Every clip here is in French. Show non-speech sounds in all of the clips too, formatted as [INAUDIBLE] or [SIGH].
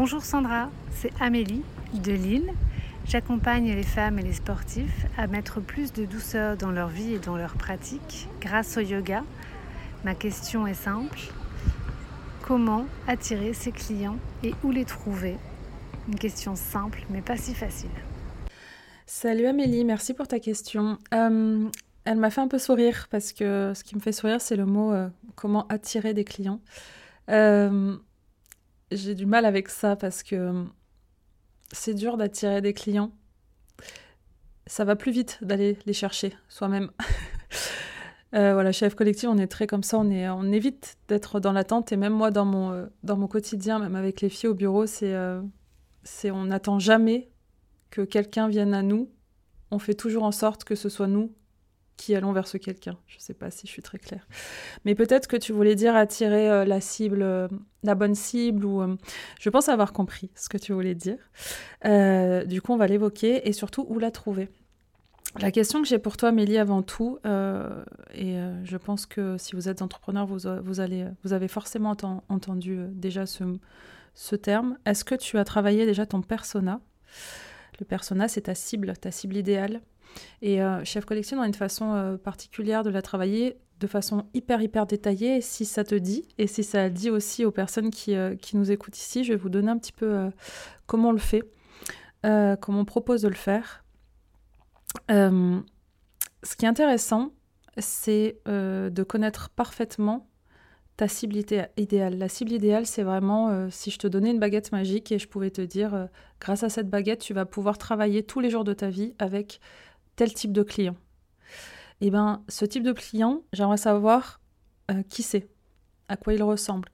Bonjour Sandra, c'est Amélie de Lille. J'accompagne les femmes et les sportifs à mettre plus de douceur dans leur vie et dans leur pratique grâce au yoga. Ma question est simple. Comment attirer ses clients et où les trouver? Une question simple mais pas si facile. Salut Amélie, merci pour ta question. Elle m'a fait un peu sourire parce que ce qui me fait sourire, c'est le mot euh, comment attirer des clients. J'ai du mal avec ça parce que euh, c'est dur d'attirer des clients. Ça va plus vite d'aller les chercher soi-même. [LAUGHS] voilà, chef collectif, on est très comme ça, on, évite d'être dans l'attente. Et même moi, dans mon, mon quotidien, même avec les filles au bureau, c'est, c'est on n'attend jamais que quelqu'un vienne à nous. On fait toujours en sorte que ce soit nous qui allons vers ce quelqu'un. Je ne sais pas si je suis très claire. Mais peut-être que tu voulais dire attirer euh, la cible, euh, la bonne cible, ou euh, je pense avoir compris ce que tu voulais dire. du coup, on va l'évoquer et surtout où la trouver. La question que j'ai pour toi, Mélie, avant tout, et je pense que si vous êtes entrepreneur, vous, allez, vous avez forcément entendu déjà ce terme. Est-ce que tu as travaillé déjà ton persona? Le persona, c'est ta cible, ta cible idéale. Et euh, Chef Collection a une façon euh, particulière de la travailler de façon hyper hyper détaillée. si ça te dit, et si ça dit aussi aux personnes qui, euh, qui nous écoutent ici, je vais vous donner un petit peu comment on le fait, comment on propose de le faire. ce qui est intéressant, c'est de connaître parfaitement ta cible idéale. La cible idéale, c'est vraiment si je te donnais une baguette magique et je pouvais te dire, grâce à cette baguette, tu vas pouvoir travailler tous les jours de ta vie avec tel type de client. Eh bien, ce type de client, j'aimerais savoir euh, qui c'est, à quoi il ressemble,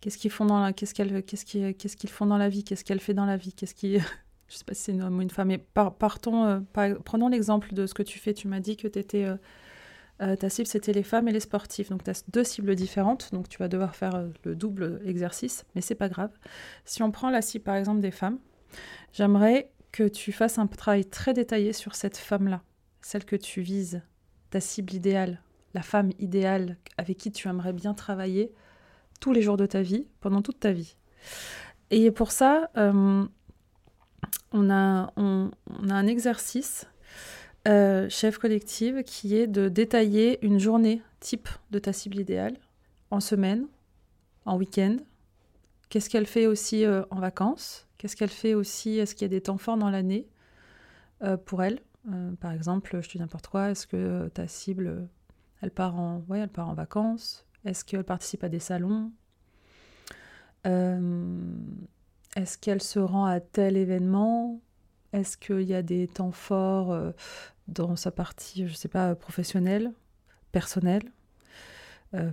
qu'est-ce qu'ils font dans la, qu'est-ce qu'elle, qu'est-ce qu'ils, qu'est-ce qu'ils font dans la vie, qu'est-ce qu'elle fait dans la vie, qu'est-ce qui, [LAUGHS] je sais pas si c'est un homme ou une femme, mais partons, euh, prenons l'exemple de ce que tu fais. Tu m'as dit que étais, euh, ta cible c'était les femmes et les sportifs, donc tu as deux cibles différentes, donc tu vas devoir faire le double exercice, mais c'est pas grave. Si on prend la cible par exemple des femmes, j'aimerais que tu fasses un travail très détaillé sur cette femme-là, celle que tu vises, ta cible idéale, la femme idéale avec qui tu aimerais bien travailler tous les jours de ta vie, pendant toute ta vie. Et pour ça, euh, on, a, on, a, un exercice, euh, chef collective, qui est de détailler une journée type de ta cible idéale en semaine, en week-end. Qu'est-ce qu'elle fait aussi euh, en vacances? Qu'est-ce qu'elle fait aussi? Est-ce qu'il y a des temps forts dans l'année euh, pour elle? Euh, Par exemple, je te dis n'importe quoi, est-ce que euh, ta cible, elle part en, elle part en vacances? Est-ce qu'elle participe à des salons? Est-ce qu'elle se rend à tel événement? Est-ce qu'il y a des temps forts dans sa partie, je ne sais pas, professionnelle, personnelle?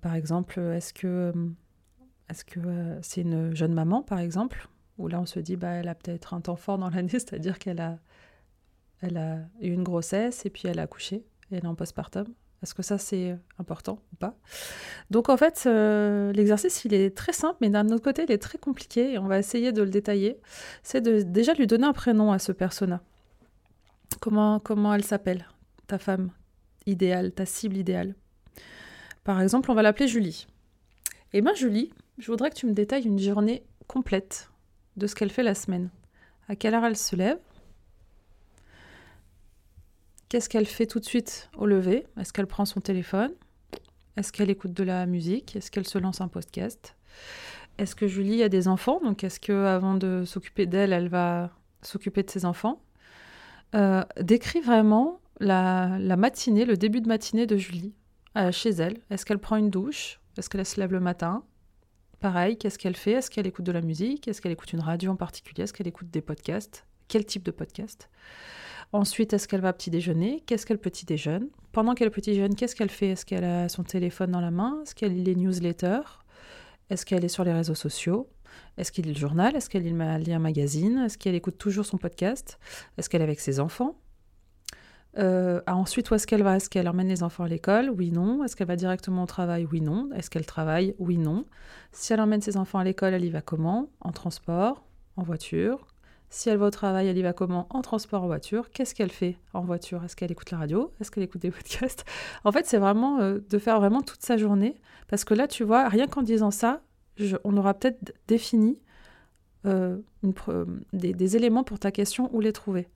Par exemple, est-ce que est-ce que c'est une jeune maman, par exemple? Où là on se dit bah elle a peut-être un temps fort dans l'année, [LAUGHS] c'est-à-dire qu'elle a eu une grossesse et puis elle a accouché et elle est en postpartum. Est-ce que ça c'est important ou pas? Donc en fait, euh, l'exercice il est très simple, mais d'un autre côté il est très compliqué et on va essayer de le détailler. C'est de déjà lui donner un prénom à ce persona. Comment comment elle s'appelle? Ta femme idéale, ta cible idéale? Par exemple, on va l'appeler Julie. Eh bien Julie, je voudrais que tu me détailles une journée complète de ce qu'elle fait la semaine. À quelle heure elle se lève? Qu'est-ce qu'elle fait tout de suite au lever? Est-ce qu'elle prend son téléphone? Est-ce qu'elle écoute de la musique? Est-ce qu'elle se lance un podcast? Est-ce que Julie a des enfants? Donc, est-ce que avant de s'occuper d'elle, elle va s'occuper de ses enfants? Euh, Décris vraiment la, matinée, le début de matinée de Julie euh, chez elle. Est-ce qu'elle prend une douche? Est-ce qu'elle se lève le matin? Pareil, qu'est-ce qu'elle fait Est-ce qu'elle écoute de la musique Est-ce qu'elle écoute une radio en particulier Est-ce qu'elle écoute des podcasts Quel type de podcast Ensuite, est-ce qu'elle va petit déjeuner Qu'est-ce qu'elle petit déjeune Pendant qu'elle petit déjeune, qu'est-ce qu'elle fait Est-ce qu'elle a son téléphone dans la main Est-ce qu'elle lit les newsletters Est-ce qu'elle est sur les réseaux sociaux Est-ce qu'elle lit le journal Est-ce qu'elle lit un magazine Est-ce qu'elle écoute toujours son podcast Est-ce qu'elle est avec ses enfants euh, ah, ensuite, où est-ce qu'elle va? Est-ce qu'elle emmène les enfants à l'école? Oui, non. Est-ce qu'elle va directement au travail? Oui, non. Est-ce qu'elle travaille? Oui, non. Si elle emmène ses enfants à l'école, elle y va comment? En transport En voiture si elle va au travail, elle y va comment? En transport, en voiture. Qu'est-ce qu'elle fait en voiture? Est-ce qu'elle écoute la radio? Est-ce qu'elle écoute des [LAUGHS] podcasts? En fait, c'est vraiment euh, de faire vraiment toute sa journée. Parce que là, tu vois, rien qu'en disant ça, on aura peut-être défini euh, des, éléments pour ta question où les trouver.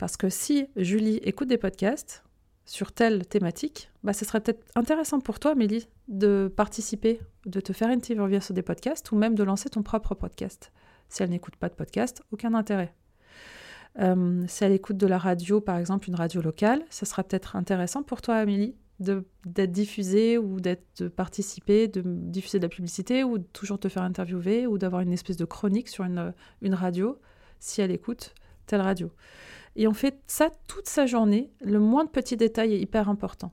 Parce que si Julie écoute des podcasts sur telle thématique, bah, ce serait peut-être intéressant pour toi, Amélie, de participer, de te faire une interview sur des podcasts ou même de lancer ton propre podcast. Si elle n'écoute pas de podcast, aucun intérêt. Euh, si elle écoute de la radio, par exemple une radio locale, ce sera peut-être intéressant pour toi, Amélie, d'être diffusée ou d'être de participer, de diffuser de la publicité ou toujours te faire interviewer ou d'avoir une espèce de chronique sur une, une radio si elle écoute telle radio. Et on fait ça toute sa journée. Le moindre petit détail est hyper important.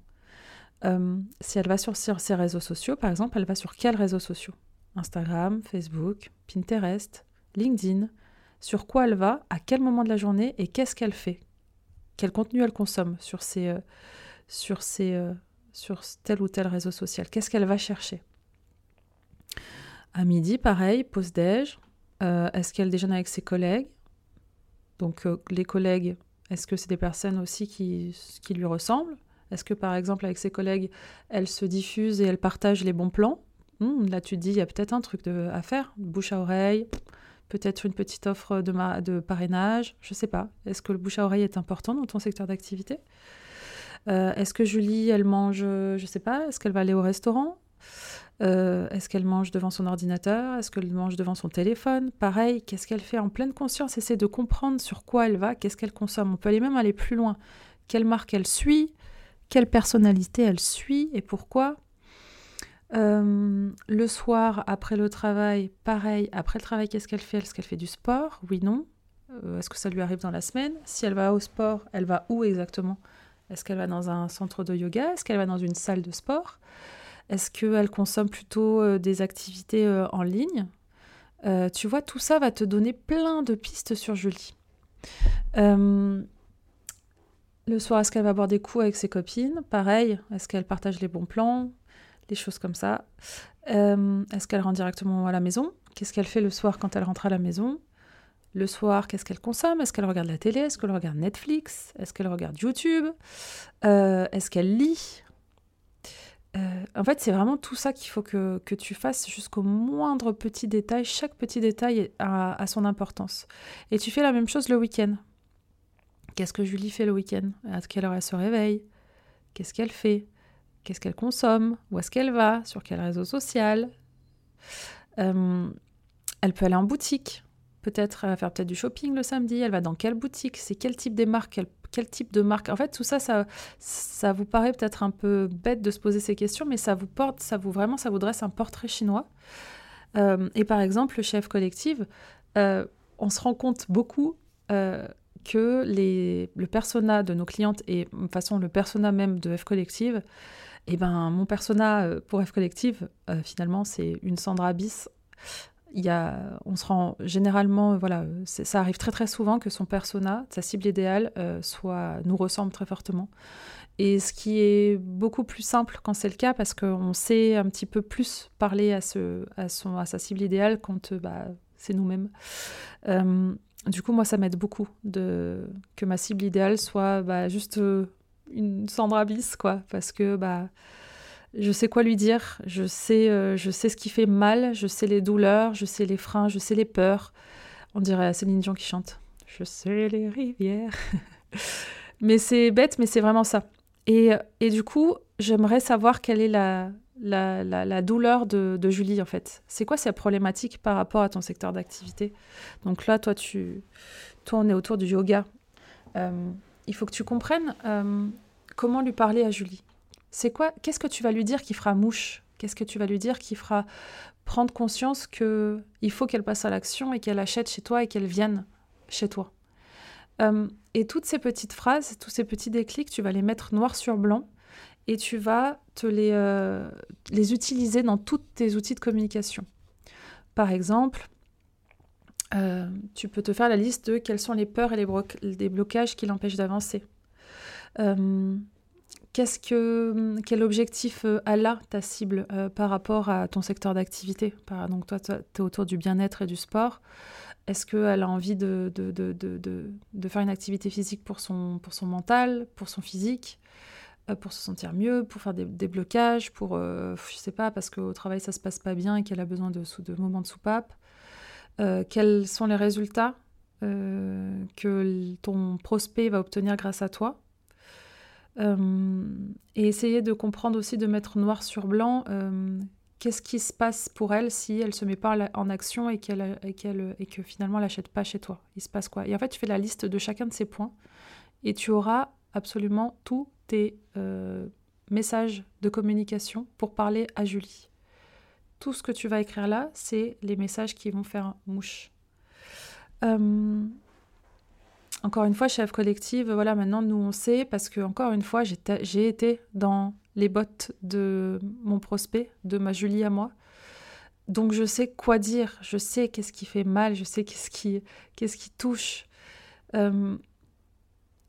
Euh, si elle va sur, ses réseaux sociaux, par exemple, elle va sur quels réseaux sociaux? Instagram, Facebook, Pinterest, LinkedIn, sur quoi elle va, à quel moment de la journée? Et qu'est-ce qu'elle fait? Quel contenu elle consomme sur, euh, sur, euh, sur tel ou tel réseau social? Qu'est-ce qu'elle va chercher? À midi, pareil, pause déj. Est-ce qu'elle déjeune avec ses collègues? Donc les collègues, est-ce que c'est des personnes aussi qui, lui ressemblent? Est-ce que par exemple avec ses collègues, elle se diffuse et elle partage les bons plans? Hmm, Là tu te dis, il y a peut-être un truc à faire, bouche à oreille, peut-être une petite offre de, de parrainage, je ne sais pas. Est-ce que le bouche à oreille est important dans ton secteur d'activité? Euh, Est-ce que Julie, elle mange, je ne sais pas, est-ce qu'elle va aller au restaurant? Euh, Est-ce qu'elle mange devant son ordinateur? Est-ce qu'elle mange devant son téléphone? Pareil, qu'est-ce qu'elle fait en pleine conscience? Essaie de comprendre sur quoi elle va, qu'est-ce qu'elle consomme. On peut aller même aller plus loin. Quelle marque elle suit? Quelle personnalité elle suit et pourquoi? Euh, le soir, après le travail, pareil. Après le travail, qu'est-ce qu'elle fait? Est-ce qu'elle fait du sport? Oui, non. Euh, est-ce que ça lui arrive dans la semaine? Si elle va au sport, elle va où exactement? Est-ce qu'elle va dans un centre de yoga? Est-ce qu'elle va dans une salle de sport? Est-ce qu'elle consomme plutôt euh, des activités en ligne? Tu vois, tout ça va te donner plein de pistes sur Julie. le soir, est-ce qu'elle va boire des coups avec ses copines? Pareil, est-ce qu'elle partage les bons plans? Des choses comme ça. Euh, est-ce qu'elle rentre directement à la maison? Qu'est-ce qu'elle fait le soir quand elle rentre à la maison? Le soir, qu'est-ce qu'elle consomme? Est-ce qu'elle regarde la télé? Est-ce qu'elle regarde Netflix? Est-ce qu'elle regarde YouTube? Euh, Est-ce qu'elle lit? euh, En fait, c'est vraiment tout ça qu'il faut que, tu fasses jusqu'au moindre petit détail. Chaque petit détail a, a son importance. Et tu fais la même chose le week-end. Qu'est-ce que Julie fait le week-end? À quelle heure elle se réveille? Qu'est-ce qu'elle fait? Qu'est-ce qu'elle consomme, où est-ce qu'elle va, sur quel réseau social? Euh, elle peut aller en boutique, peut-être elle va faire peut-être du shopping le samedi, elle va dans quelle boutique, c'est quel type des marques, quel, type de marque. En fait, tout ça, ça, ça vous paraît peut-être un peu bête de se poser ces questions, mais ça vous porte, ça vous vraiment, ça vous dresse un portrait chinois. Euh, et par exemple, le chef collectif, euh, on se rend compte beaucoup que les, le persona de nos clientes et de toute façon le persona même de F Collective et eh ben mon persona euh, pour F Collective, euh, finalement, c'est une Sandra bis. On se rend généralement, voilà, ça arrive très très souvent que son persona, sa cible idéale, euh, soit nous ressemble très fortement. Et ce qui est beaucoup plus simple quand c'est le cas, parce qu'on sait un petit peu plus parler à, ce, à, son, à sa cible idéale quand bah, c'est nous-mêmes. du coup, moi, ça m'aide beaucoup de, que ma cible idéale soit bah, juste une Sandra bis, quoi, parce que bah, je sais quoi lui dire, je sais, euh, je sais ce qui fait mal, je sais les douleurs, je sais les freins, je sais les peurs. On dirait Céline Dion qui chante. Je sais les rivières. [LAUGHS] mais c'est bête, mais c'est vraiment ça. Et, et du coup, j'aimerais savoir quelle est la, la, douleur de, Julie, en fait. C'est quoi sa problématique par rapport à ton secteur d'activité? Donc là, toi, tu, toi, on est autour du yoga. Euh, il faut que tu comprennes euh, comment lui parler à Julie? C'est quoi Qu'est-ce que tu vas lui dire qui fera mouche? Qu'est-ce que tu vas lui dire qui fera prendre conscience que il faut qu'elle passe à l'action et qu'elle achète chez toi et qu'elle vienne chez toi? Euh, Et toutes ces petites phrases, tous ces petits déclics, tu vas les mettre noir sur blanc et tu vas te les, euh, les utiliser dans tous tes outils de communication. Par exemple, euh, tu peux te faire la liste de quelles sont les peurs et les, blocages qui l'empêchent d'avancer. Que, quel objectif a là ta cible par rapport à ton secteur d'activité? Donc toi, tu es autour du bien-être et du sport. Est-ce qu'elle a envie de, faire une activité physique pour son, mental, pour son physique euh, pour se sentir mieux, pour faire des, blocages, pour, euh, je sais pas, parce qu'au travail ça se passe pas bien et qu'elle a besoin de, moments de soupape. Euh, quels sont les résultats que ton prospect va obtenir grâce à toi? Et essayer de comprendre aussi, de mettre noir sur blanc, qu'est-ce qui se passe pour elle si elle se met pas en action et, qu'elle, et, qu'elle, et que finalement elle n'achète pas chez toi Il se passe quoi? Et en fait, tu fais la liste de chacun de ces points et tu auras absolument tout tes euh, messages de communication pour parler à Julie. Tout ce que tu vas écrire là, c'est les messages qui vont faire mouche. Euh, encore une fois, chef collective, voilà, maintenant nous on sait parce que encore une fois, j'ai été dans les bottes de mon prospect, de ma Julie à moi. Donc je sais quoi dire, je sais qu'est-ce qui fait mal, je sais qu'est-ce qui, qui touche. Euh,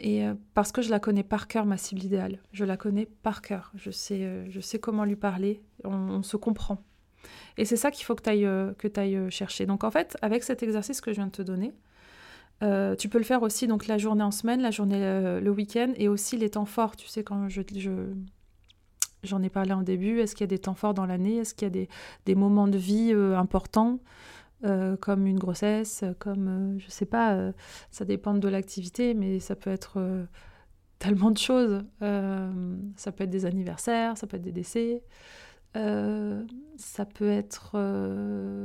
et euh, parce que je la connais par cœur, ma cible idéale. Je la connais par cœur. Je sais, euh, je sais comment lui parler. On, se comprend. Et c'est ça qu'il faut que tu ailles, que ailles chercher. Donc en fait, avec cet exercice que je viens de te donner, tu peux le faire aussi donc la journée en semaine, la journée le week-end et aussi les temps forts. Tu sais, quand je, j'en ai parlé en début, est-ce qu'il y a des temps forts dans l'année? Est-ce qu'il y a des, moments de vie importants euh, comme une grossesse, comme, euh, je sais pas, euh, ça dépend de l'activité, mais ça peut être tellement de choses. ça peut être des anniversaires, ça peut être des décès, ça peut être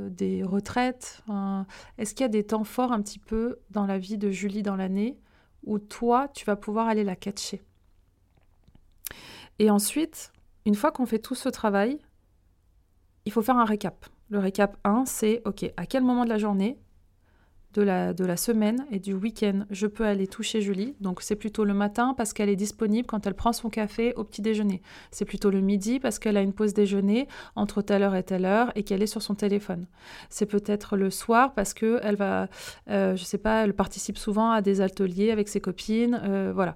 des retraites. Est-ce qu'il y a des temps forts un petit peu dans la vie de Julie dans l'année où toi, tu vas pouvoir aller la catcher? Et ensuite, une fois qu'on fait tout ce travail, il faut faire un récap. Le récap 1, c'est OK, à quel moment de la journée, de la, de la semaine et du week-end, je peux aller toucher Julie. Donc c'est plutôt le matin parce qu'elle est disponible quand elle prend son café au petit déjeuner. C'est plutôt le midi parce qu'elle a une pause déjeuner entre telle heure et telle heure et qu'elle est sur son téléphone. C'est peut-être le soir parce que elle va, euh, je sais pas, elle participe souvent à des ateliers avec ses copines. Euh, voilà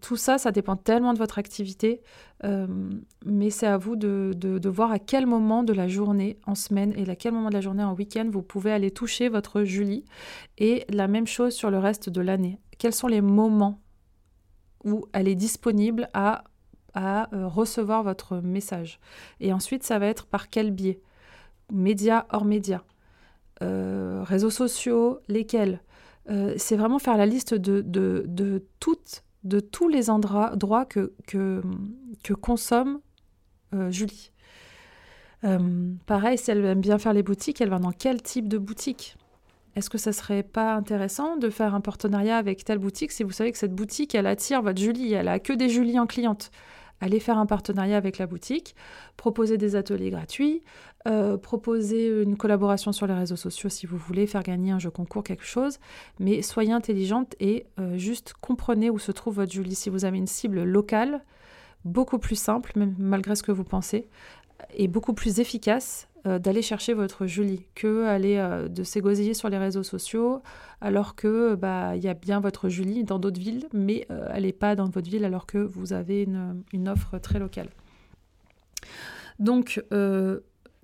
tout ça, ça dépend tellement de votre activité, euh, mais c'est à vous de, voir à quel moment de la journée en semaine et à quel moment de la journée en week-end vous pouvez aller toucher votre Julie. Et la même chose sur le reste de l'année. Quels sont les moments où elle est disponible à, euh, recevoir votre message? Et ensuite, ça va être par quel biais? Médias, hors médias, euh, réseaux sociaux, lesquels? C'est vraiment faire la liste de toutes de tous les endroits que, que, consomme euh, Julie. Euh, pareil, si elle aime bien faire les boutiques, elle va dans quel type de boutique? Est-ce que ça serait pas intéressant de faire un partenariat avec telle boutique si vous savez que cette boutique, elle attire votre Julie, elle a que des Julie en cliente? Allez faire un partenariat avec la boutique, proposer des ateliers gratuits, euh, proposer une collaboration sur les réseaux sociaux si vous voulez faire gagner un jeu concours, quelque chose. Mais soyez intelligente et euh, juste comprenez où se trouve votre Julie. Si vous avez une cible locale, beaucoup plus simple, même malgré ce que vous pensez, et beaucoup plus efficace euh, d'aller chercher votre Julie que aller de s'égosiller sur les réseaux sociaux alors que bah il y a bien votre Julie dans d'autres villes mais elle n'est pas dans votre ville alors que vous avez une, une offre très locale. Donc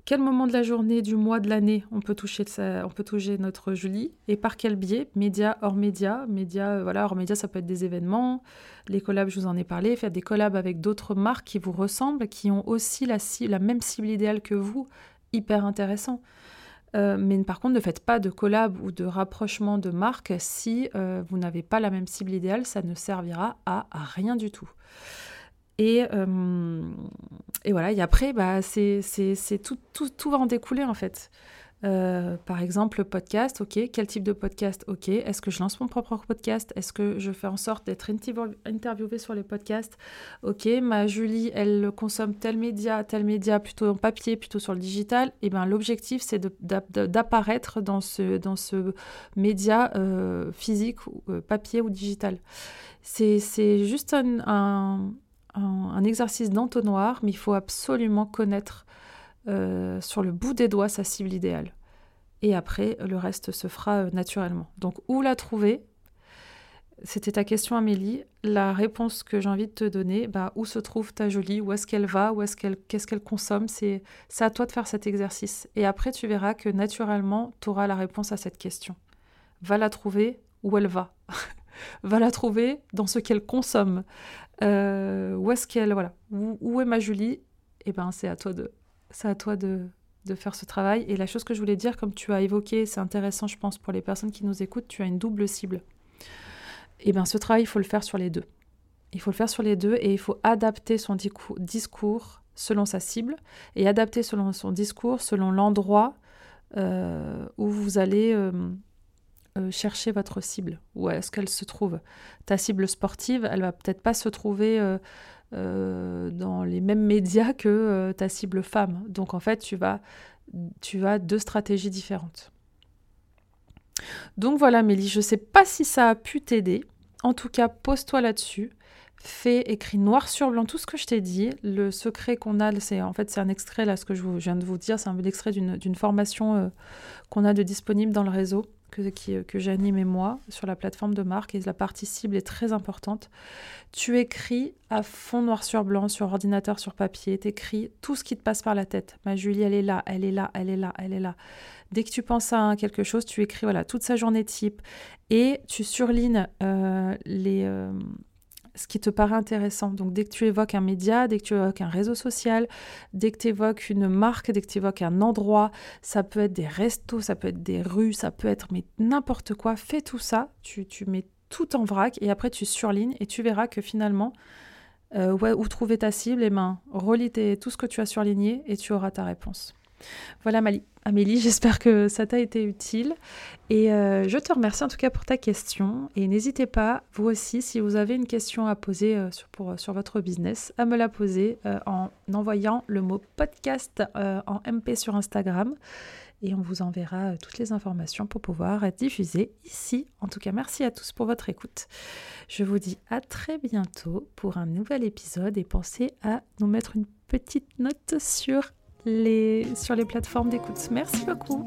quel moment de la journée, du mois, de l'année on peut toucher on peut toucher notre Julie et par quel biais? Médias, hors médias, médias, euh, voilà, hors médias, ça peut être des événements, les collabs, je vous en ai parlé, faire des collabs avec d'autres marques qui vous ressemblent, qui ont aussi la, la même cible idéale que vous, hyper intéressant. Euh, mais par contre, ne faites pas de collab ou de rapprochement de marques si euh, vous n'avez pas la même cible idéale, ça ne servira à rien du tout. Et, et voilà, et après, bah, c'est, tout, tout, tout va en découler en fait. Euh, par exemple, le podcast, ok, quel type de podcast, ok, est-ce que je lance mon propre podcast, est-ce que je fais en sorte d'être interviewée sur les podcasts, ok, ma Julie, elle consomme tel média, tel média, plutôt en papier, plutôt sur le digital, et eh bien l'objectif c'est d'apparaître dans ce, dans ce média euh, physique, euh, papier ou digital. C'est juste un, un exercice d'entonnoir, mais il faut absolument connaître euh, sur le bout des doigts sa cible idéale. Et après, le reste se fera euh, naturellement. Donc, où la trouver? C'était ta question, Amélie. La réponse que j'ai envie de te donner, bah, où se trouve ta jolie? Où est-ce qu'elle va? Où est-ce qu'elle, Qu'est-ce qu'elle consomme? C'est, c'est à toi de faire cet exercice. Et après, tu verras que naturellement, tu auras la réponse à cette question. Va la trouver où elle va. [LAUGHS] va la trouver dans ce qu'elle consomme. Euh, où est-ce qu'elle... Voilà. Où, est ma Julie? Eh ben, c'est à toi de faire ce travail. Et la chose que je voulais dire, comme tu as évoqué, c'est intéressant, je pense, pour les personnes qui nous écoutent, tu as une double cible. Eh bien, ce travail, il faut le faire sur les deux. Il faut le faire sur les deux et il faut adapter son discours selon sa cible et adapter selon son discours selon l'endroit euh, où vous allez euh, euh, chercher votre cible. Où est-ce qu'elle se trouve Ta cible sportive, elle va peut-être pas se trouver euh, dans les mêmes médias que euh, ta cible femme. Donc en fait, tu vas, tu as deux stratégies différentes. Donc voilà, Mélie, je ne sais pas si ça a pu t'aider. En tout cas, pose-toi là-dessus. Fais, écrit noir sur blanc tout ce que je t'ai dit. Le secret qu'on a, c'est en fait c'est un extrait là, ce que je, viens de vous dire, c'est un extrait d'une formation euh, qu'on a de disponible dans le réseau que, que j'anime et moi sur la plateforme de marque et la partie cible est très importante. Tu écris à fond noir sur blanc, sur ordinateur, sur papier, tu écris tout ce qui te passe par la tête. Ma Julie, elle est là, elle est là, elle est là, elle est là. Dès que tu penses à quelque chose, tu écris voilà toute sa journée type et tu surlignes euh, les, euh, ce qui te paraît intéressant. Donc dès que tu évoques un média, dès que tu évoques un réseau social, dès que tu évoques une marque, dès que tu évoques un endroit, ça peut être des restos, ça peut être des rues, ça peut être mais n'importe quoi, fais tout ça, tu, mets tout en vrac et après tu surlignes et tu verras que finalement, euh, où trouver ta cible, et eh ben, relis tout ce que tu as surligné et tu auras ta réponse. Voilà Amélie, [LAUGHS] j'espère que ça t'a été utile. Et euh, je te remercie en tout cas pour ta question. Et n'hésitez pas, vous aussi, si vous avez une question à poser euh, sur, pour, sur votre business, à me la poser euh, en envoyant le mot podcast en MP sur Instagram. Et on vous enverra toutes les informations pour pouvoir être diffusées ici. En tout cas, merci à tous pour votre écoute. Je vous dis à très bientôt pour un nouvel épisode et pensez à nous mettre une petite note sur sur les plateformes d'écoute. Merci beaucoup.